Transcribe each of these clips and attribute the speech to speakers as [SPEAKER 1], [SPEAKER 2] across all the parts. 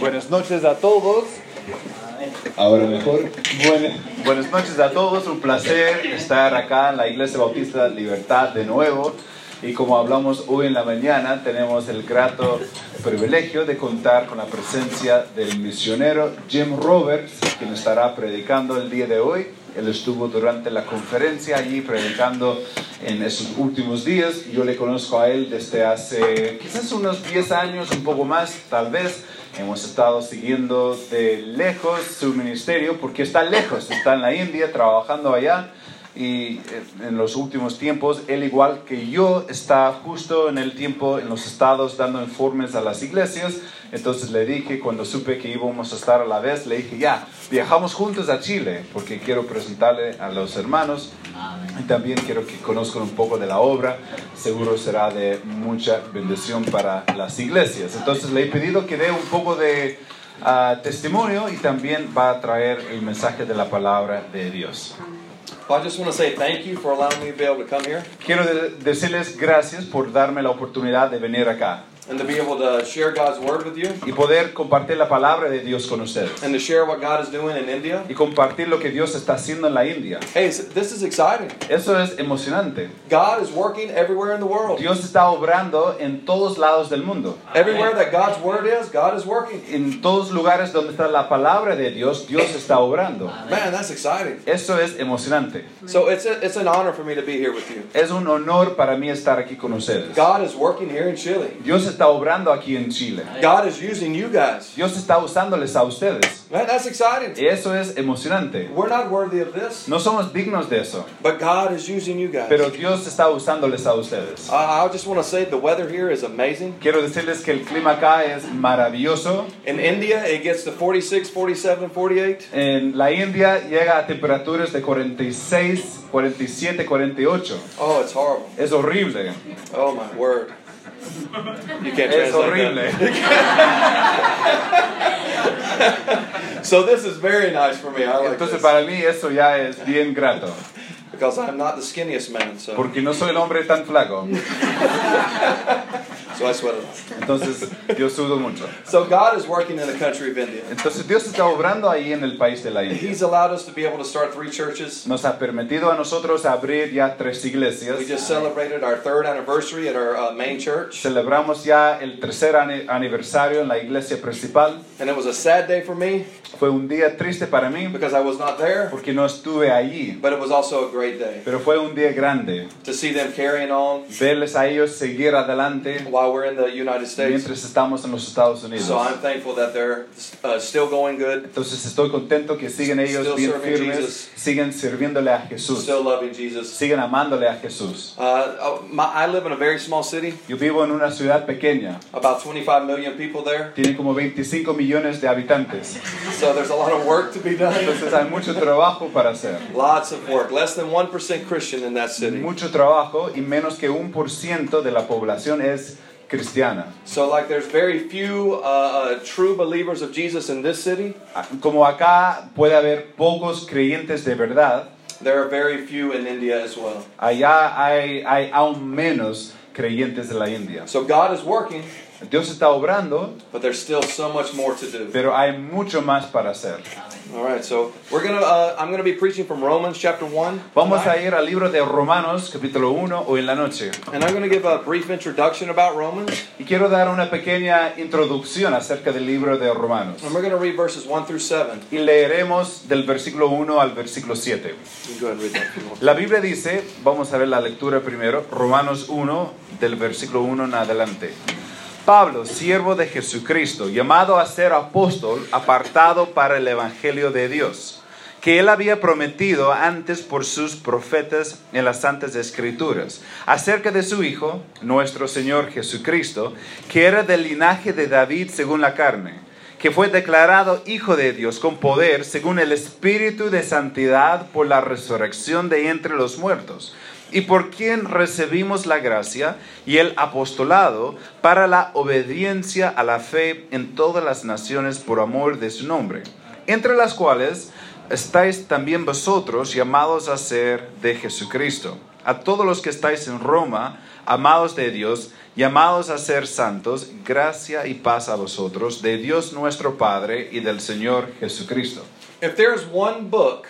[SPEAKER 1] Buenas noches a todos.
[SPEAKER 2] Ahora mejor.
[SPEAKER 1] Buen- buenas noches a todos. Un placer estar acá en la Iglesia Bautista Libertad de nuevo. Y como hablamos hoy en la mañana, tenemos el grato privilegio de contar con la presencia del misionero Jim Roberts, quien estará predicando el día de hoy. Él estuvo durante la conferencia allí predicando en esos últimos días. Yo le conozco a él desde hace quizás unos 10 años, un poco más, tal vez. Hemos estado siguiendo de lejos su ministerio porque está lejos, está en la India trabajando allá y eh, en los últimos tiempos, él igual que yo, está justo en el tiempo en los estados dando informes a las iglesias. Entonces le dije, cuando supe que íbamos a estar a la vez, le dije, ya, viajamos juntos a Chile porque quiero presentarle a los hermanos y también quiero que conozcan un poco de la obra. Seguro será de mucha bendición para las iglesias. Entonces le he pedido que dé un poco de ah, testimonio y también va a traer el mensaje de la palabra de Dios.
[SPEAKER 3] Well, I just want to say thank you for allowing me to be able to come here.
[SPEAKER 1] Quiero decirles gracias por darme la oportunidad de venir acá
[SPEAKER 3] and to be able to share God's word with you
[SPEAKER 1] y poder compartir la palabra de Dios con ustedes
[SPEAKER 3] and to share what God is doing in India.
[SPEAKER 1] y compartir lo que Dios está haciendo en la India.
[SPEAKER 3] Hey, this is exciting.
[SPEAKER 1] Eso es emocionante.
[SPEAKER 3] God is working everywhere in the world.
[SPEAKER 1] Dios está obrando en todos lados del mundo.
[SPEAKER 3] Everywhere that God's word is, God is working.
[SPEAKER 1] En todos lugares donde está la palabra de Dios, Dios está obrando.
[SPEAKER 3] Man, that's exciting.
[SPEAKER 1] Eso es emocionante.
[SPEAKER 3] So it's a, it's an honor for me to be here with you.
[SPEAKER 1] Es un honor para mí estar aquí con ustedes.
[SPEAKER 3] God is working here in Chile.
[SPEAKER 1] Dios está obrando aquí en Chile.
[SPEAKER 3] God is using you guys.
[SPEAKER 1] Dios está usándoles a ustedes.
[SPEAKER 3] Man, that's exciting.
[SPEAKER 1] Y eso es emocionante.
[SPEAKER 3] We're not worthy of this,
[SPEAKER 1] No somos dignos de eso.
[SPEAKER 3] but God is using you guys.
[SPEAKER 1] Pero Dios está usándoles a ustedes.
[SPEAKER 3] I I just want to say the weather here is amazing.
[SPEAKER 1] Quiero decirles que el clima acá es maravilloso.
[SPEAKER 3] In India, it gets to 46, 47, 48.
[SPEAKER 1] En la India llega a temperaturas de 46, 47, 48.
[SPEAKER 3] Oh, it's horrible.
[SPEAKER 1] Es horrible.
[SPEAKER 3] Oh my word. You can't
[SPEAKER 1] Es
[SPEAKER 3] translate
[SPEAKER 1] horrible.
[SPEAKER 3] So this is very nice for me. I like
[SPEAKER 1] Entonces
[SPEAKER 3] this.
[SPEAKER 1] para mí eso ya es bien grato.
[SPEAKER 3] Because I'm not the skinniest man, so,
[SPEAKER 1] Porque no soy el hombre tan flaco.
[SPEAKER 3] so I sweat a lot.
[SPEAKER 1] Entonces yo sudo mucho.
[SPEAKER 3] So God is working in the country of India.
[SPEAKER 1] Entonces Dios está obrando ahí en el país de la India.
[SPEAKER 3] He's allowed us to be able to start three churches.
[SPEAKER 1] Nos ha permitido a nosotros abrir ya tres iglesias.
[SPEAKER 3] We just celebrated our third anniversary at our uh, main church.
[SPEAKER 1] Celebramos ya el tercer ani- aniversario en la iglesia principal.
[SPEAKER 3] And it was a sad day for me
[SPEAKER 1] Fue un día triste para mí
[SPEAKER 3] because I was not there,
[SPEAKER 1] porque no estuve allí,
[SPEAKER 3] but it was also a great day
[SPEAKER 1] pero fue un día grande.
[SPEAKER 3] to see them carrying on
[SPEAKER 1] Verles a ellos seguir adelante
[SPEAKER 3] while we're in the United States.
[SPEAKER 1] mientras estamos en los Estados Unidos.
[SPEAKER 3] So I'm thankful that they're uh, still going good,
[SPEAKER 1] Entonces estoy contento que siguen ellos
[SPEAKER 3] Still
[SPEAKER 1] bien
[SPEAKER 3] serving
[SPEAKER 1] firmes,
[SPEAKER 3] Jesus.
[SPEAKER 1] siguen sirviéndole a Jesús,
[SPEAKER 3] still loving Jesus.
[SPEAKER 1] siguen amándole a Jesús.
[SPEAKER 3] Uh, uh, my, I live in a very small city,
[SPEAKER 1] Yo vivo en una ciudad pequeña,
[SPEAKER 3] about 25 million people there.
[SPEAKER 1] tiene como 25 millones de habitantes,
[SPEAKER 3] So there's a lot of work to be done.
[SPEAKER 1] entonces hay mucho trabajo para hacer.
[SPEAKER 3] Lots of work. Less than 1% Christian in that city.
[SPEAKER 1] Mucho trabajo y menos que un por ciento de la población es cristiana.
[SPEAKER 3] So, like, there's very few uh, uh, true believers of Jesus in this city.
[SPEAKER 1] Como acá puede haber pocos creyentes de verdad,
[SPEAKER 3] There are very few in India as well.
[SPEAKER 1] allá hay, hay aún menos creyentes de la India.
[SPEAKER 3] So, God is working,
[SPEAKER 1] Dios está obrando,
[SPEAKER 3] but there's still so much more to do.
[SPEAKER 1] pero hay mucho más para hacer.
[SPEAKER 3] All right, so we're gonna. Uh, I'm gonna be preaching from Romans chapter one,
[SPEAKER 1] Vamos
[SPEAKER 3] tonight.
[SPEAKER 1] a ir al libro de Romanos, capítulo 1, hoy en la noche.
[SPEAKER 3] and I'm gonna give a brief introduction about Romans,
[SPEAKER 1] Y quiero dar una pequeña introducción acerca del libro de Romanos.
[SPEAKER 3] and we're gonna read verses one through seven.
[SPEAKER 1] Y leeremos del versículo 1 al versículo 7.
[SPEAKER 3] You can go ahead and read that.
[SPEAKER 1] La Biblia dice, vamos a ver la lectura primero, Romanos 1, del versículo 1 en adelante. Pablo, siervo de Jesucristo, llamado a ser apóstol, apartado para el Evangelio de Dios, que él había prometido antes por sus profetas en las Santas Escrituras, acerca de su Hijo, nuestro Señor Jesucristo, que era del linaje de David según la carne que fue declarado Hijo de Dios con poder según el Espíritu de Santidad por la resurrección de entre los muertos, y por quien recibimos la gracia y el apostolado para la obediencia a la fe en todas las naciones por amor de su nombre, entre las cuales estáis también vosotros llamados a ser de Jesucristo. A todos los que estáis en Roma, Amados de Dios, llamados a ser santos, gracia y paz a vosotros, de Dios nuestro Padre y del Señor Jesucristo.
[SPEAKER 3] If there is one book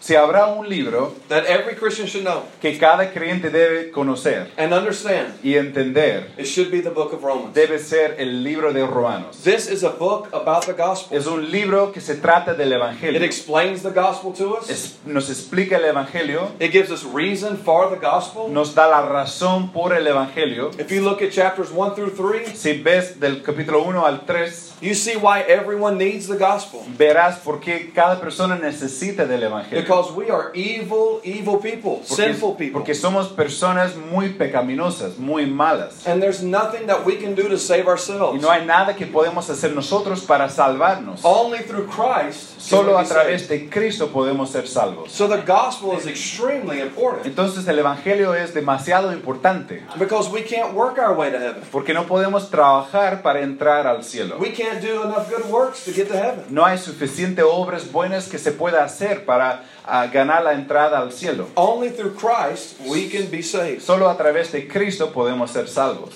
[SPEAKER 1] Si habrá un libro
[SPEAKER 3] that every Christian should know
[SPEAKER 1] que cada creyente debe conocer
[SPEAKER 3] and understand,
[SPEAKER 1] y entender,
[SPEAKER 3] it should be the book of Romans.
[SPEAKER 1] debe ser el libro de Romanos.
[SPEAKER 3] This is a book about the gospel.
[SPEAKER 1] Es un libro que se trata del
[SPEAKER 3] It explains the gospel to us.
[SPEAKER 1] Es- nos explica el Evangelio,
[SPEAKER 3] It gives us reason for the gospel.
[SPEAKER 1] nos da la razón por el Evangelio.
[SPEAKER 3] If you look at chapters 1 through 3,
[SPEAKER 1] Si ves del capítulo 1 al 3,
[SPEAKER 3] you see why everyone needs the gospel.
[SPEAKER 1] verás por qué cada persona necesita del Evangelio.
[SPEAKER 3] Because we are evil, evil people, sinful
[SPEAKER 1] Porque,
[SPEAKER 3] people.
[SPEAKER 1] porque somos personas muy pecaminosas, muy malas.
[SPEAKER 3] And there's nothing that we can do to save
[SPEAKER 1] Y
[SPEAKER 3] ourselves.
[SPEAKER 1] no hay nada que podemos hacer nosotros para salvarnos.
[SPEAKER 3] Only through Christ
[SPEAKER 1] Solo a través
[SPEAKER 3] saved.
[SPEAKER 1] de Cristo podemos ser salvos.
[SPEAKER 3] So the gospel is extremely important
[SPEAKER 1] Entonces el Evangelio es demasiado importante.
[SPEAKER 3] because we can't work our way to heaven.
[SPEAKER 1] Porque no podemos trabajar para entrar al cielo.
[SPEAKER 3] We can't do enough good works to get to heaven.
[SPEAKER 1] No hay suficiente obras buenas que se pueda hacer para ah, ganar la entrada al cielo.
[SPEAKER 3] Only through Christ we can be saved.
[SPEAKER 1] Solo a través de Cristo podemos ser salvos.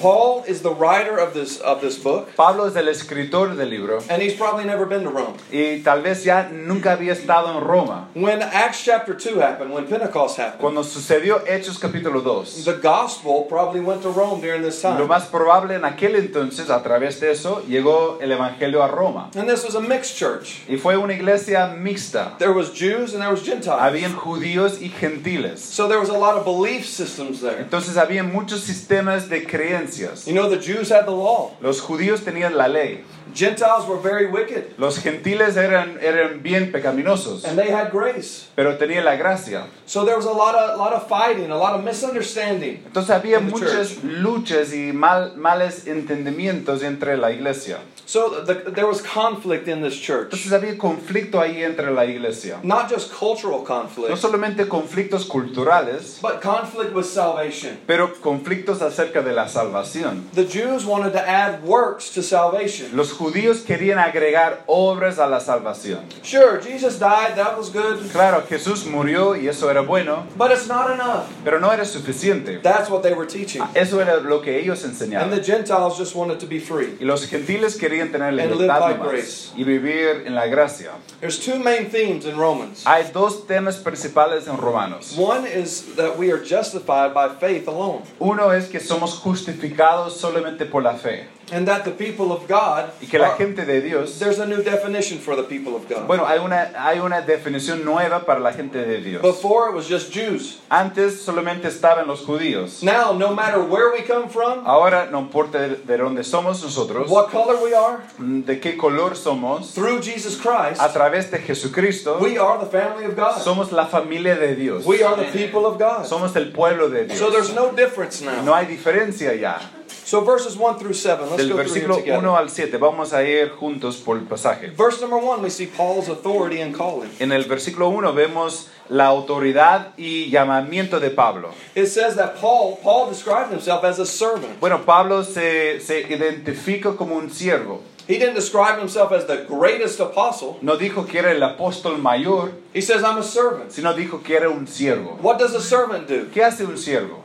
[SPEAKER 3] Paul is the writer of this of this book,
[SPEAKER 1] Pablo es el escritor del libro
[SPEAKER 3] and he's probably never been to Rome.
[SPEAKER 1] y tal vez ya nunca había estado en Roma.
[SPEAKER 3] When Acts chapter 2 happened, when Pentecost happened,
[SPEAKER 1] Cuando sucedió Hechos capítulo 2,
[SPEAKER 3] the gospel probably went to Rome during this
[SPEAKER 1] lo
[SPEAKER 3] time.
[SPEAKER 1] más probable en aquel entonces, a través de eso, llegó el Evangelio a Roma.
[SPEAKER 3] And this was a mixed church.
[SPEAKER 1] Y fue una iglesia mixta.
[SPEAKER 3] There was Jews and there was Gentiles.
[SPEAKER 1] Habían judíos y gentiles.
[SPEAKER 3] So there was a lot of belief systems there.
[SPEAKER 1] Entonces había muchos sistemas de creencias.
[SPEAKER 3] You know, the Jews had the law.
[SPEAKER 1] Los judíos tenían la ley.
[SPEAKER 3] Gentiles were very wicked,
[SPEAKER 1] Los gentiles eran, eran bien pecaminosos,
[SPEAKER 3] and they had grace.
[SPEAKER 1] pero tenían la gracia.
[SPEAKER 3] So there was a lot of lot of fighting, a lot of misunderstanding.
[SPEAKER 1] Entonces había muchas luchas y mal, males entendimientos entre la iglesia.
[SPEAKER 3] So the, there was conflict in this church.
[SPEAKER 1] Entonces había conflicto ahí entre la iglesia.
[SPEAKER 3] Not just cultural conflict.
[SPEAKER 1] No solamente conflictos culturales,
[SPEAKER 3] but conflict with salvation.
[SPEAKER 1] pero conflictos acerca de la salvación.
[SPEAKER 3] The Jews wanted to add works to salvation.
[SPEAKER 1] Los judíos querían agregar obras a la salvación.
[SPEAKER 3] Sure, Jesus died, that was good,
[SPEAKER 1] Claro, Jesús murió y eso era bueno,
[SPEAKER 3] but it's not enough.
[SPEAKER 1] pero no era suficiente.
[SPEAKER 3] That's what they were teaching.
[SPEAKER 1] Eso era lo que ellos
[SPEAKER 3] And the
[SPEAKER 1] enseñaban.
[SPEAKER 3] Gentiles just wanted to be free.
[SPEAKER 1] Y los gentiles querían tener libertad
[SPEAKER 3] grace.
[SPEAKER 1] y vivir en la gracia.
[SPEAKER 3] There's two main themes in Romans.
[SPEAKER 1] Hay dos temas principales en Romanos.
[SPEAKER 3] One is that we are justified by faith alone,
[SPEAKER 1] Uno es que somos justificados solamente por la fe
[SPEAKER 3] and that the people of God,
[SPEAKER 1] y que la gente de Dios,
[SPEAKER 3] there's a new definition for the people of God.
[SPEAKER 1] bueno, hay una, hay una definición nueva para la gente de Dios.
[SPEAKER 3] Before it was just Jews.
[SPEAKER 1] Antes solamente estaban los judíos.
[SPEAKER 3] Now, no matter where we come from,
[SPEAKER 1] Ahora no importa de, de dónde somos nosotros,
[SPEAKER 3] what color we are,
[SPEAKER 1] de qué color somos,
[SPEAKER 3] through Jesus Christ,
[SPEAKER 1] a través de Jesucristo,
[SPEAKER 3] we are the family of God.
[SPEAKER 1] somos la familia de Dios.
[SPEAKER 3] We are the people of God.
[SPEAKER 1] Somos el pueblo de Dios.
[SPEAKER 3] So there's no difference now.
[SPEAKER 1] No hay diferencia ya.
[SPEAKER 3] So verses 1 through 7, let's
[SPEAKER 1] Del
[SPEAKER 3] go through
[SPEAKER 1] versículo
[SPEAKER 3] them
[SPEAKER 1] 1
[SPEAKER 3] together.
[SPEAKER 1] al 7, vamos a ir juntos por el pasaje.
[SPEAKER 3] Verse number 1, we see Paul's authority and calling.
[SPEAKER 1] En el versículo 1 vemos la autoridad y llamamiento de Pablo.
[SPEAKER 3] It says that Paul, Paul described himself as a servant.
[SPEAKER 1] Bueno, Pablo se, se identifica como un siervo.
[SPEAKER 3] He didn't describe himself as the greatest apostle.
[SPEAKER 1] No dijo que era el apóstol mayor,
[SPEAKER 3] He says, I'm a servant.
[SPEAKER 1] sino dijo que era un siervo.
[SPEAKER 3] What does a servant do?
[SPEAKER 1] ¿Qué hace un siervo?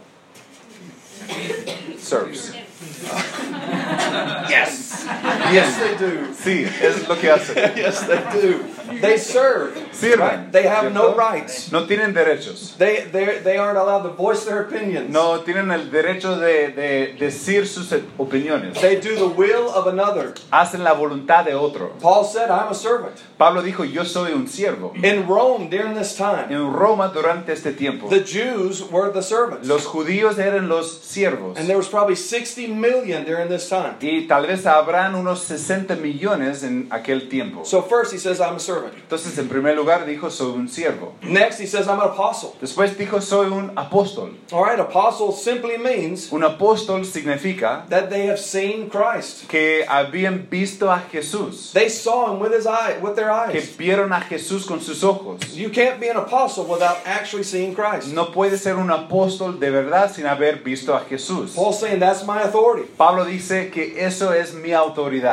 [SPEAKER 1] Serves.
[SPEAKER 3] Yes! Yes, they do.
[SPEAKER 1] Sí, es lo que hace.
[SPEAKER 3] Yes, they do. They serve.
[SPEAKER 1] Sirven.
[SPEAKER 3] Right? They have no rights.
[SPEAKER 1] No tienen derechos.
[SPEAKER 3] They, they, they aren't allowed to voice their opinions.
[SPEAKER 1] No tienen el derecho de, de decir sus opiniones.
[SPEAKER 3] They do the will of another.
[SPEAKER 1] Hacen la voluntad de otro.
[SPEAKER 3] Paul said, I'm a servant.
[SPEAKER 1] Pablo dijo, yo soy un siervo.
[SPEAKER 3] In Rome during this time,
[SPEAKER 1] En Roma durante este tiempo,
[SPEAKER 3] the Jews were the servants.
[SPEAKER 1] los judíos eran los siervos.
[SPEAKER 3] And there was probably 60 million during this time.
[SPEAKER 1] Y tal vez habrán unos 60 millones en aquel tiempo.
[SPEAKER 3] So first he says, I'm a servant.
[SPEAKER 1] Entonces, en primer lugar, dijo, soy un siervo.
[SPEAKER 3] Next he says, I'm an apostle.
[SPEAKER 1] Después dijo, soy un apóstol.
[SPEAKER 3] All right, apostle simply means
[SPEAKER 1] Un apóstol significa
[SPEAKER 3] that they have seen Christ.
[SPEAKER 1] que habían visto a Jesús,
[SPEAKER 3] They saw him with his eye, with their
[SPEAKER 1] que
[SPEAKER 3] eyes.
[SPEAKER 1] vieron a Jesús con sus ojos.
[SPEAKER 3] You can't be an apostle without actually seeing Christ.
[SPEAKER 1] No puede ser un apóstol de verdad sin haber visto a Jesús.
[SPEAKER 3] Paul's saying that's my authority.
[SPEAKER 1] Pablo dice que eso es mi autoridad.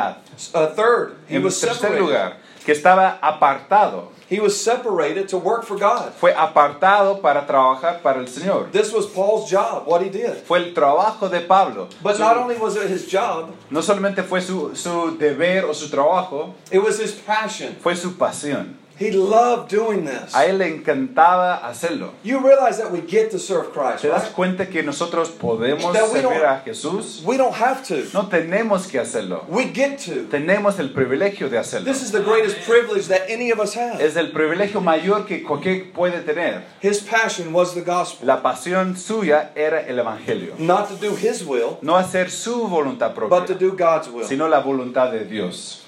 [SPEAKER 3] Uh, third, he
[SPEAKER 1] En
[SPEAKER 3] was
[SPEAKER 1] tercer
[SPEAKER 3] separated.
[SPEAKER 1] lugar, que estaba apartado.
[SPEAKER 3] He was separated to work for God.
[SPEAKER 1] Fue apartado para trabajar para el Señor.
[SPEAKER 3] This was Paul's job, what he did.
[SPEAKER 1] Fue el trabajo de Pablo.
[SPEAKER 3] But
[SPEAKER 1] Su-
[SPEAKER 3] not only was it his job,
[SPEAKER 1] no solamente fue su, su deber o su trabajo,
[SPEAKER 3] it was his passion.
[SPEAKER 1] fue su pasión.
[SPEAKER 3] He loved doing this.
[SPEAKER 1] A él le encantaba hacerlo.
[SPEAKER 3] You realize that we get to serve Christ,
[SPEAKER 1] ¿Te das
[SPEAKER 3] right?
[SPEAKER 1] cuenta que nosotros podemos
[SPEAKER 3] That
[SPEAKER 1] servir a Jesús?
[SPEAKER 3] We don't have to.
[SPEAKER 1] No tenemos que hacerlo.
[SPEAKER 3] We get to.
[SPEAKER 1] Tenemos el privilegio de hacerlo.
[SPEAKER 3] This is the greatest privilege that any of us have.
[SPEAKER 1] Es el privilegio mayor que cualquier puede tener.
[SPEAKER 3] His passion was the gospel.
[SPEAKER 1] La pasión suya era el Evangelio.
[SPEAKER 3] Not to do his will,
[SPEAKER 1] No hacer su voluntad propia,
[SPEAKER 3] but to do God's will.
[SPEAKER 1] sino la voluntad de Dios.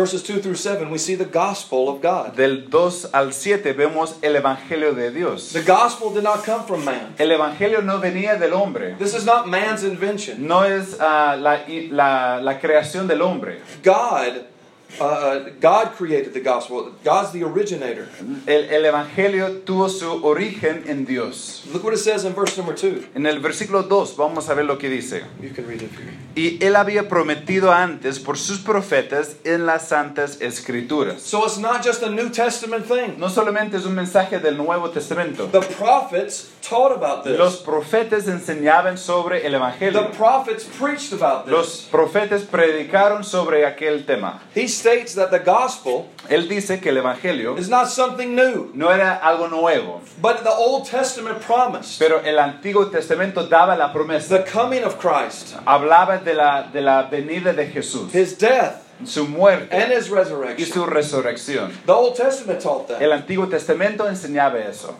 [SPEAKER 3] Verses 2 through 7, we see the gospel of God.
[SPEAKER 1] Del 2 al 7 vemos el Evangelio de Dios.
[SPEAKER 3] The gospel did not come from man.
[SPEAKER 1] El Evangelio no venía del hombre.
[SPEAKER 3] This is not man's invention.
[SPEAKER 1] No es ah, la, la, la creación del hombre.
[SPEAKER 3] God, uh, uh, God created the gospel. God's the originator.
[SPEAKER 1] El, el Evangelio tuvo su origen en Dios.
[SPEAKER 3] Look what it says in verse number 2.
[SPEAKER 1] En el versículo 2 vamos a ver lo que dice.
[SPEAKER 3] You can read it.
[SPEAKER 1] Y él había prometido antes por sus profetas en las santas escrituras.
[SPEAKER 3] So it's not just a New Testament thing.
[SPEAKER 1] No solamente es un mensaje del Nuevo Testamento.
[SPEAKER 3] The prophets taught about
[SPEAKER 1] Los
[SPEAKER 3] this.
[SPEAKER 1] profetas enseñaban sobre el
[SPEAKER 3] The
[SPEAKER 1] Evangelio.
[SPEAKER 3] prophets preached about
[SPEAKER 1] Los
[SPEAKER 3] this.
[SPEAKER 1] profetas predicaron sobre aquel tema.
[SPEAKER 3] He states that the gospel
[SPEAKER 1] Él dice que el Evangelio
[SPEAKER 3] is not something new,
[SPEAKER 1] no era algo nuevo,
[SPEAKER 3] but the Old Testament promised
[SPEAKER 1] pero el Antiguo Testamento daba la promesa.
[SPEAKER 3] the coming of Christ,
[SPEAKER 1] Hablaba de la, de la venida de Jesús,
[SPEAKER 3] his death,
[SPEAKER 1] su muerte
[SPEAKER 3] and his
[SPEAKER 1] y
[SPEAKER 3] resurrection.
[SPEAKER 1] su resurrección.
[SPEAKER 3] The Old Testament taught that.
[SPEAKER 1] El Antiguo Testamento enseñaba eso.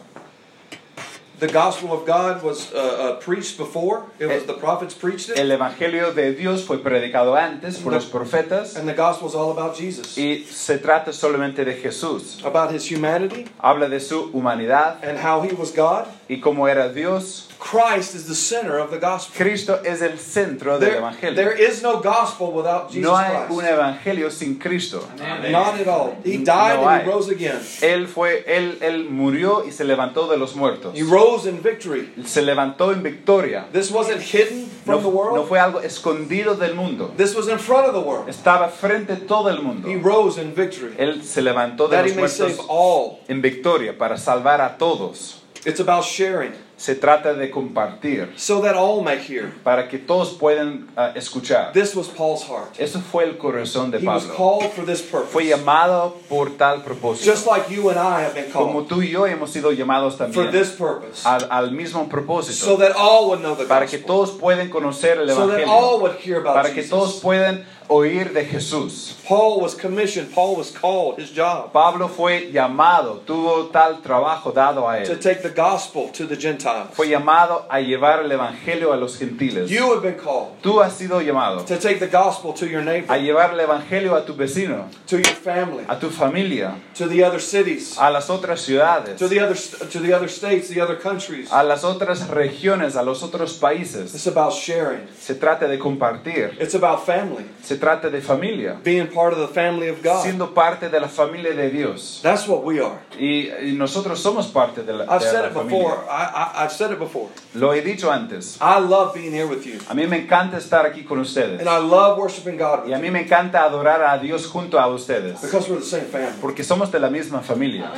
[SPEAKER 3] The gospel of God was uh, uh, preached before. It was the prophets preached it,
[SPEAKER 1] El Evangelio de Dios fue predicado antes por los profetas
[SPEAKER 3] and the gospel is all about Jesus,
[SPEAKER 1] y se trata solamente de Jesús.
[SPEAKER 3] about his humanity
[SPEAKER 1] Habla de su humanidad
[SPEAKER 3] and how he was God.
[SPEAKER 1] Y cómo era Dios.
[SPEAKER 3] Christ is the center of the gospel.
[SPEAKER 1] Cristo es el centro del
[SPEAKER 3] There,
[SPEAKER 1] Evangelio.
[SPEAKER 3] there is no gospel without Jesus
[SPEAKER 1] No hay un
[SPEAKER 3] Christ.
[SPEAKER 1] Evangelio sin Cristo.
[SPEAKER 3] Not at all. He died
[SPEAKER 1] No
[SPEAKER 3] and he rose again.
[SPEAKER 1] Él fue, él, él murió y se levantó de los muertos.
[SPEAKER 3] He rose in victory.
[SPEAKER 1] Se levantó en victoria.
[SPEAKER 3] This wasn't hidden
[SPEAKER 1] No,
[SPEAKER 3] from the
[SPEAKER 1] no
[SPEAKER 3] world.
[SPEAKER 1] fue algo escondido del mundo.
[SPEAKER 3] This was in front of the world.
[SPEAKER 1] Estaba frente a todo el mundo.
[SPEAKER 3] He rose in victory.
[SPEAKER 1] Él se levantó de
[SPEAKER 3] That he
[SPEAKER 1] los
[SPEAKER 3] may save
[SPEAKER 1] muertos
[SPEAKER 3] all.
[SPEAKER 1] en victoria para salvar a todos.
[SPEAKER 3] It's about sharing
[SPEAKER 1] Se trata de compartir
[SPEAKER 3] so that all may hear.
[SPEAKER 1] para que todos puedan ah, escuchar.
[SPEAKER 3] This was Paul's heart.
[SPEAKER 1] Eso fue el corazón de
[SPEAKER 3] He was
[SPEAKER 1] Pablo.
[SPEAKER 3] called for this
[SPEAKER 1] Fue
[SPEAKER 3] purpose.
[SPEAKER 1] llamado por tal propósito.
[SPEAKER 3] Just like you and I have been
[SPEAKER 1] Como
[SPEAKER 3] called
[SPEAKER 1] tú y yo hemos sido llamados
[SPEAKER 3] for
[SPEAKER 1] también
[SPEAKER 3] this purpose.
[SPEAKER 1] al, al mismo
[SPEAKER 3] So
[SPEAKER 1] propósito.
[SPEAKER 3] that all would know the
[SPEAKER 1] Para que todos puedan conocer el
[SPEAKER 3] So that
[SPEAKER 1] Evangelio.
[SPEAKER 3] all would hear about
[SPEAKER 1] Para que todos
[SPEAKER 3] Jesus.
[SPEAKER 1] puedan oír de Jesús.
[SPEAKER 3] Paul was commissioned. Paul was called. His job
[SPEAKER 1] Pablo fue llamado, tuvo tal trabajo dado a
[SPEAKER 3] to
[SPEAKER 1] él.
[SPEAKER 3] take the gospel to the Gentiles.
[SPEAKER 1] Fue llamado a llevar el Evangelio a los gentiles.
[SPEAKER 3] You have been called
[SPEAKER 1] Tú has sido llamado
[SPEAKER 3] to take the gospel to your
[SPEAKER 1] a llevar el Evangelio a tu vecino,
[SPEAKER 3] to your family,
[SPEAKER 1] a tu familia,
[SPEAKER 3] to the other cities,
[SPEAKER 1] a las otras ciudades,
[SPEAKER 3] to the other to the other states, the other countries.
[SPEAKER 1] a las otras regiones, a los otros países.
[SPEAKER 3] It's about sharing.
[SPEAKER 1] Se trata de compartir,
[SPEAKER 3] It's about family,
[SPEAKER 1] se trata de familia,
[SPEAKER 3] being part of the family of God.
[SPEAKER 1] siendo parte de la familia de Dios.
[SPEAKER 3] That's what we are.
[SPEAKER 1] Y, y nosotros somos parte de la,
[SPEAKER 3] I've
[SPEAKER 1] de
[SPEAKER 3] said
[SPEAKER 1] la
[SPEAKER 3] it before.
[SPEAKER 1] familia.
[SPEAKER 3] I, I, I've said it before.
[SPEAKER 1] Lo he dicho antes.
[SPEAKER 3] I love being here with you,
[SPEAKER 1] A mí me encanta estar aquí con ustedes.
[SPEAKER 3] and I love worshiping God
[SPEAKER 1] Y a
[SPEAKER 3] with you
[SPEAKER 1] mí me encanta adorar a Dios junto a ustedes.
[SPEAKER 3] because we're the same family.
[SPEAKER 1] Porque somos de la misma familia.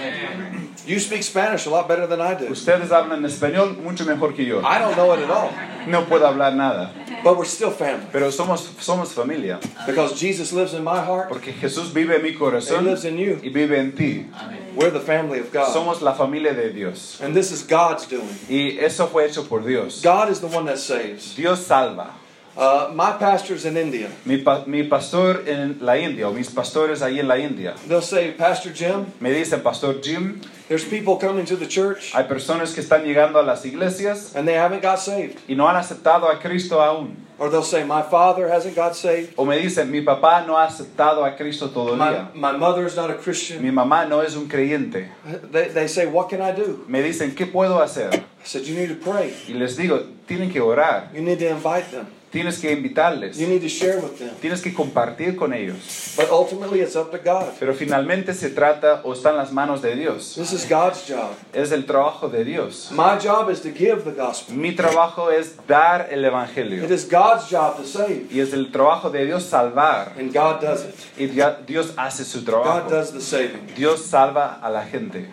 [SPEAKER 3] You speak Spanish a lot better than I do.
[SPEAKER 1] Ustedes hablan español mucho mejor que yo.
[SPEAKER 3] I don't know it at all,
[SPEAKER 1] No puedo hablar nada.
[SPEAKER 3] but we're still family
[SPEAKER 1] Pero somos, somos familia.
[SPEAKER 3] because Jesus lives in my heart.
[SPEAKER 1] Porque Jesús vive en mi corazón.
[SPEAKER 3] He lives in you.
[SPEAKER 1] y vive en ti. Amen.
[SPEAKER 3] We're the family of God,
[SPEAKER 1] Somos la familia de Dios.
[SPEAKER 3] and this is God's doing.
[SPEAKER 1] Y eso fue hecho por Dios.
[SPEAKER 3] God is the one that saves.
[SPEAKER 1] Dios salva.
[SPEAKER 3] Uh, my pastor's in India.
[SPEAKER 1] Mi, pa- mi pastor en la India, o mis pastores ahí en la India,
[SPEAKER 3] They'll say, Pastor Jim,
[SPEAKER 1] me dicen, Pastor Jim,
[SPEAKER 3] there's people coming to the church
[SPEAKER 1] hay personas que están llegando a las iglesias
[SPEAKER 3] and they haven't got saved.
[SPEAKER 1] y no han aceptado a Cristo aún.
[SPEAKER 3] Or they'll say, My father hasn't got saved.
[SPEAKER 1] O me dicen, mi papá no ha aceptado a Cristo
[SPEAKER 3] My,
[SPEAKER 1] todavía.
[SPEAKER 3] my mother's not a Christian.
[SPEAKER 1] Mi mamá no es un creyente.
[SPEAKER 3] They, they say, What can I do?
[SPEAKER 1] Me dicen, ¿qué puedo hacer?
[SPEAKER 3] I said, You need to pray.
[SPEAKER 1] Y les digo, tienen que orar,
[SPEAKER 3] You need to invite them.
[SPEAKER 1] Tienes que invitarles,
[SPEAKER 3] You need to share with them.
[SPEAKER 1] tienes que compartir con ellos.
[SPEAKER 3] But ultimately, it's up to God.
[SPEAKER 1] Pero finalmente se trata o está en las manos de Dios.
[SPEAKER 3] This is God's job.
[SPEAKER 1] Es el trabajo de Dios.
[SPEAKER 3] My job is to give the gospel.
[SPEAKER 1] Mi trabajo es dar el
[SPEAKER 3] It
[SPEAKER 1] Evangelio.
[SPEAKER 3] is God's job to save.
[SPEAKER 1] Y es el trabajo de Dios salvar.
[SPEAKER 3] And God does it.
[SPEAKER 1] Y Dios hace su
[SPEAKER 3] God
[SPEAKER 1] trabajo.
[SPEAKER 3] does the saving.
[SPEAKER 1] Dios salva a la gente.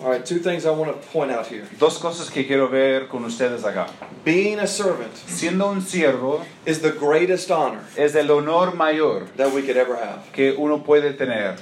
[SPEAKER 3] All right, two things I want to point out here.
[SPEAKER 1] Dos cosas que quiero ver con ustedes acá.
[SPEAKER 3] Being a servant
[SPEAKER 1] Siendo un siervo
[SPEAKER 3] is the greatest honor
[SPEAKER 1] es el honor mayor
[SPEAKER 3] that we could ever have.
[SPEAKER 1] que uno puede tener.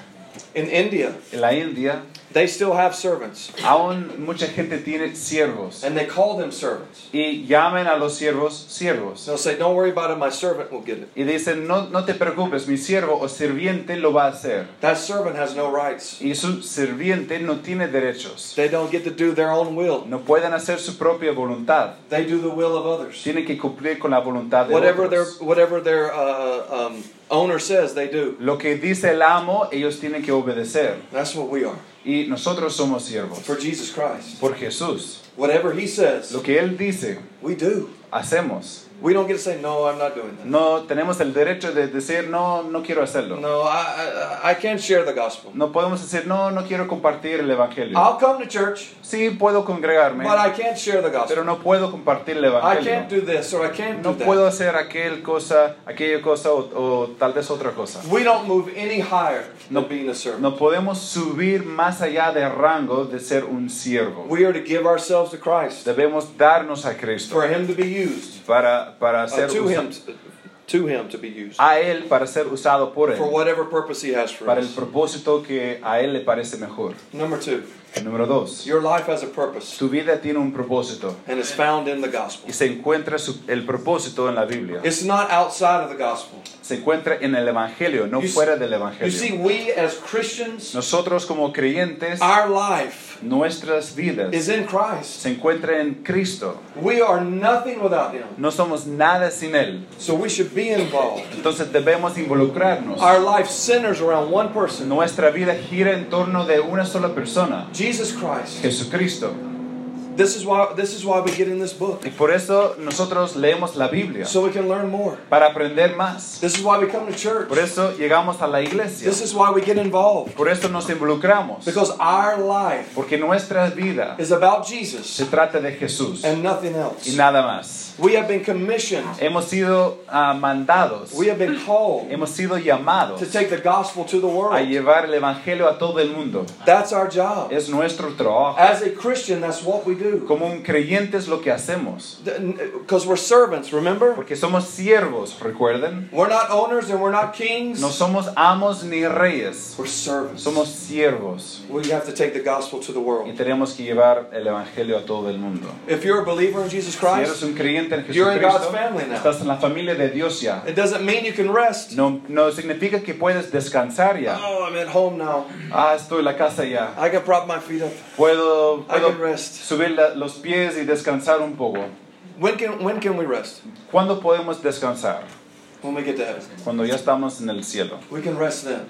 [SPEAKER 3] In India,
[SPEAKER 1] En la India,
[SPEAKER 3] they still have servants,
[SPEAKER 1] aún mucha gente tiene siervos.
[SPEAKER 3] and they call them servants.
[SPEAKER 1] Y llamen a los siervos siervos.
[SPEAKER 3] They'll say, Don't worry about it, my servant will get it.
[SPEAKER 1] Y dicen, no, no te preocupes, mi siervo o sirviente lo va a hacer.
[SPEAKER 3] That servant has no rights.
[SPEAKER 1] Y su sirviente no tiene derechos.
[SPEAKER 3] They don't get to do their own will,
[SPEAKER 1] No pueden hacer su propia voluntad.
[SPEAKER 3] they do the will of others.
[SPEAKER 1] Tienen que cumplir con la voluntad de
[SPEAKER 3] Whatever their,
[SPEAKER 1] otros.
[SPEAKER 3] whatever their uh, um, owner says, they do.
[SPEAKER 1] Lo que dice el amo, ellos tienen que obedecer.
[SPEAKER 3] That's what we are
[SPEAKER 1] Y nosotros somos siervos.
[SPEAKER 3] for Jesus Christ.
[SPEAKER 1] Por Jesús.
[SPEAKER 3] Whatever He says,
[SPEAKER 1] Lo que Él dice,
[SPEAKER 3] we do.
[SPEAKER 1] Hacemos.
[SPEAKER 3] We don't get to say, No, I'm not doing that.
[SPEAKER 1] No tenemos el derecho de decir, no, no quiero hacerlo.
[SPEAKER 3] No, I, I, I can't share the gospel.
[SPEAKER 1] No podemos decir, no, no quiero compartir el Evangelio.
[SPEAKER 3] I'll come to church,
[SPEAKER 1] Sí, puedo congregarme,
[SPEAKER 3] but I can't share the
[SPEAKER 1] pero
[SPEAKER 3] gospel.
[SPEAKER 1] no puedo compartir el
[SPEAKER 3] I can't
[SPEAKER 1] Evangelio.
[SPEAKER 3] do this or I can't do
[SPEAKER 1] No puedo
[SPEAKER 3] that.
[SPEAKER 1] hacer aquel cosa, aquella cosa o, o tal vez otra cosa.
[SPEAKER 3] We don't move any higher
[SPEAKER 1] No.
[SPEAKER 3] than being a servant.
[SPEAKER 1] No podemos subir más allá del rango de ser un siervo.
[SPEAKER 3] We are to give ourselves to Christ
[SPEAKER 1] Debemos darnos a Cristo
[SPEAKER 3] for Him to be used,
[SPEAKER 1] para, para
[SPEAKER 3] uh, to Him, to Him to be used
[SPEAKER 1] a Él para ser usado por él.
[SPEAKER 3] for whatever purpose He has for
[SPEAKER 1] para el propósito que a Él le parece mejor.
[SPEAKER 3] Number two,
[SPEAKER 1] Número dos,
[SPEAKER 3] your life has a purpose
[SPEAKER 1] tu vida tiene un propósito
[SPEAKER 3] and is found in the gospel.
[SPEAKER 1] y se encuentra su- el propósito en la Biblia.
[SPEAKER 3] It's not outside of the gospel.
[SPEAKER 1] Se encuentra en el Evangelio, no
[SPEAKER 3] You
[SPEAKER 1] fuera del
[SPEAKER 3] You see,
[SPEAKER 1] Evangelio.
[SPEAKER 3] we as Christians,
[SPEAKER 1] Nosotros como creyentes,
[SPEAKER 3] our life
[SPEAKER 1] nuestras vidas
[SPEAKER 3] is in Christ.
[SPEAKER 1] se encuentran en Cristo.
[SPEAKER 3] We are nothing without Him.
[SPEAKER 1] No somos nada sin Él.
[SPEAKER 3] So we should be involved.
[SPEAKER 1] Entonces debemos involucrarnos.
[SPEAKER 3] Our life centers around one person,
[SPEAKER 1] Nuestra vida gira en torno de una sola persona,
[SPEAKER 3] Jesus Christ.
[SPEAKER 1] Jesucristo.
[SPEAKER 3] This is why this is why we get in this book.
[SPEAKER 1] Y por eso nosotros leemos la Biblia,
[SPEAKER 3] So we can learn more.
[SPEAKER 1] para aprender más.
[SPEAKER 3] This is why we come to church.
[SPEAKER 1] Por eso llegamos a la iglesia.
[SPEAKER 3] This is why we get involved.
[SPEAKER 1] Por eso nos involucramos.
[SPEAKER 3] Because our life
[SPEAKER 1] Porque nuestra vida
[SPEAKER 3] is about Jesus
[SPEAKER 1] se trata de Jesús
[SPEAKER 3] and nothing else.
[SPEAKER 1] y nada más.
[SPEAKER 3] We have been commissioned.
[SPEAKER 1] Hemos sido ah, mandados,
[SPEAKER 3] We have been called
[SPEAKER 1] hemos sido llamados
[SPEAKER 3] to take the gospel to the world.
[SPEAKER 1] a llevar el Evangelio a todo el mundo.
[SPEAKER 3] That's our job.
[SPEAKER 1] Es nuestro trabajo.
[SPEAKER 3] As a Christian, that's what we do.
[SPEAKER 1] Como un creyente es lo que hacemos.
[SPEAKER 3] Because we're servants, remember?
[SPEAKER 1] Porque somos siervos, recuerden.
[SPEAKER 3] We're not owners and we're not kings.
[SPEAKER 1] No somos amos ni reyes.
[SPEAKER 3] We're servants.
[SPEAKER 1] Somos siervos.
[SPEAKER 3] We have to take the gospel to the
[SPEAKER 1] Y
[SPEAKER 3] world.
[SPEAKER 1] tenemos que llevar el Evangelio a todo el mundo.
[SPEAKER 3] If you're a believer in Jesus
[SPEAKER 1] Si eres
[SPEAKER 3] Christ,
[SPEAKER 1] un creyente en
[SPEAKER 3] You're in God's
[SPEAKER 1] Jesucristo,
[SPEAKER 3] family now.
[SPEAKER 1] estás en la familia de Dios ya.
[SPEAKER 3] it doesn't mean you can rest.
[SPEAKER 1] No, no significa que puedes descansar ya.
[SPEAKER 3] Oh, I'm at home now.
[SPEAKER 1] Ah, estoy en la casa ya.
[SPEAKER 3] I can prop my feet up.
[SPEAKER 1] Puedo,
[SPEAKER 3] I
[SPEAKER 1] puedo
[SPEAKER 3] can rest.
[SPEAKER 1] subir la- los pies y descansar un poco.
[SPEAKER 3] When can when can we rest?
[SPEAKER 1] ¿Cuándo podemos descansar?
[SPEAKER 3] When we get to heaven.
[SPEAKER 1] Cuando ya estamos en el cielo.
[SPEAKER 3] We can rest then.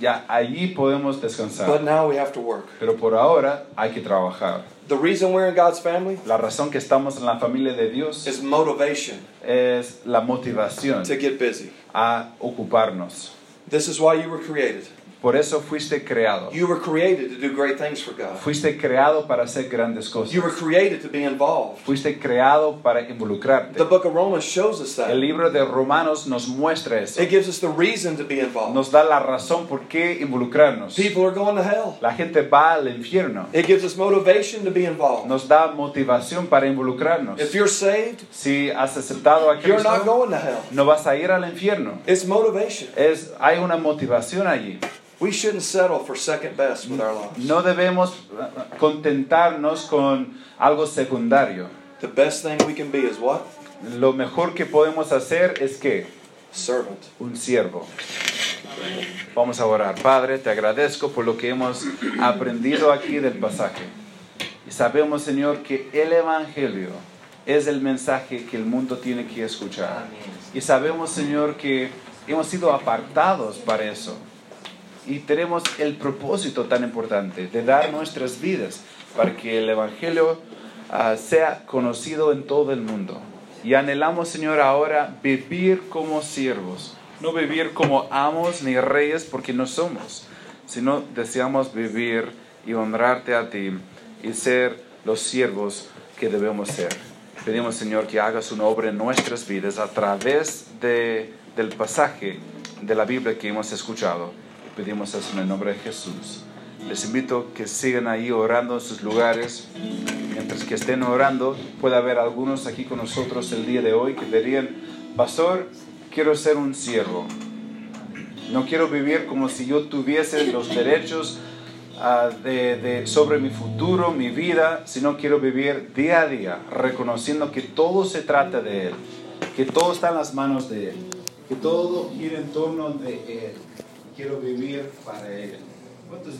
[SPEAKER 1] Ya allí podemos descansar.
[SPEAKER 3] But now we have to work.
[SPEAKER 1] Pero por ahora hay que trabajar.
[SPEAKER 3] The reason we're in God's family
[SPEAKER 1] La razón que estamos en la familia de Dios
[SPEAKER 3] is motivation
[SPEAKER 1] es la motivación
[SPEAKER 3] to get busy.
[SPEAKER 1] a ocuparnos.
[SPEAKER 3] This is why you were created.
[SPEAKER 1] Por eso fuiste creado.
[SPEAKER 3] You were created to do great things for God.
[SPEAKER 1] Fuiste creado para hacer grandes cosas.
[SPEAKER 3] You were created to be involved.
[SPEAKER 1] Fuiste creado para
[SPEAKER 3] The
[SPEAKER 1] involucrarte.
[SPEAKER 3] book of Romans shows us
[SPEAKER 1] El
[SPEAKER 3] that.
[SPEAKER 1] libro de Romanos nos muestra eso.
[SPEAKER 3] It gives us the reason to be involved.
[SPEAKER 1] Nos da la razón por qué involucrarnos.
[SPEAKER 3] People are going to hell.
[SPEAKER 1] La gente va al infierno.
[SPEAKER 3] It gives us motivation to be involved.
[SPEAKER 1] Nos da motivación para involucrarnos.
[SPEAKER 3] If you're saved,
[SPEAKER 1] Si has aceptado a
[SPEAKER 3] you're not
[SPEAKER 1] Cristo,
[SPEAKER 3] going to hell.
[SPEAKER 1] no vas a ir al infierno.
[SPEAKER 3] It's motivation.
[SPEAKER 1] Es, hay una motivación allí.
[SPEAKER 3] We shouldn't settle for second best with our lives.
[SPEAKER 1] No debemos uh, contentarnos con algo secundario.
[SPEAKER 3] The best thing we can be is what?
[SPEAKER 1] Lo mejor que podemos hacer es que
[SPEAKER 3] Servant.
[SPEAKER 1] un siervo. Vamos a orar. Padre, te agradezco por lo que hemos aprendido aquí del pasaje. Y sabemos, Señor, que el Evangelio es el mensaje que el mundo tiene que escuchar. Y sabemos, Señor, que hemos sido apartados para eso. Y tenemos el propósito tan importante de dar nuestras vidas para que el Evangelio ah, sea conocido en todo el mundo. Y anhelamos, Señor, ahora vivir como siervos, no vivir como amos ni reyes porque no somos, sino deseamos vivir y honrarte a ti y ser los siervos que debemos ser. Pedimos, Señor, que hagas una obra en nuestras vidas a través de, del pasaje de la Biblia que hemos escuchado. Pedimos eso en el nombre de Jesús. Les invito que sigan ahí orando en sus lugares. Mientras que estén orando, puede haber algunos aquí con nosotros el día de hoy que dirían, Pastor, quiero ser un siervo. No quiero vivir como si yo tuviese los derechos ah, de, de- sobre mi futuro, mi vida, sino quiero vivir día a día, reconociendo que todo se trata de Él, que todo está en las manos de Él, que todo gira en torno de Él. Quiero vivir para Él. ¿Cuántos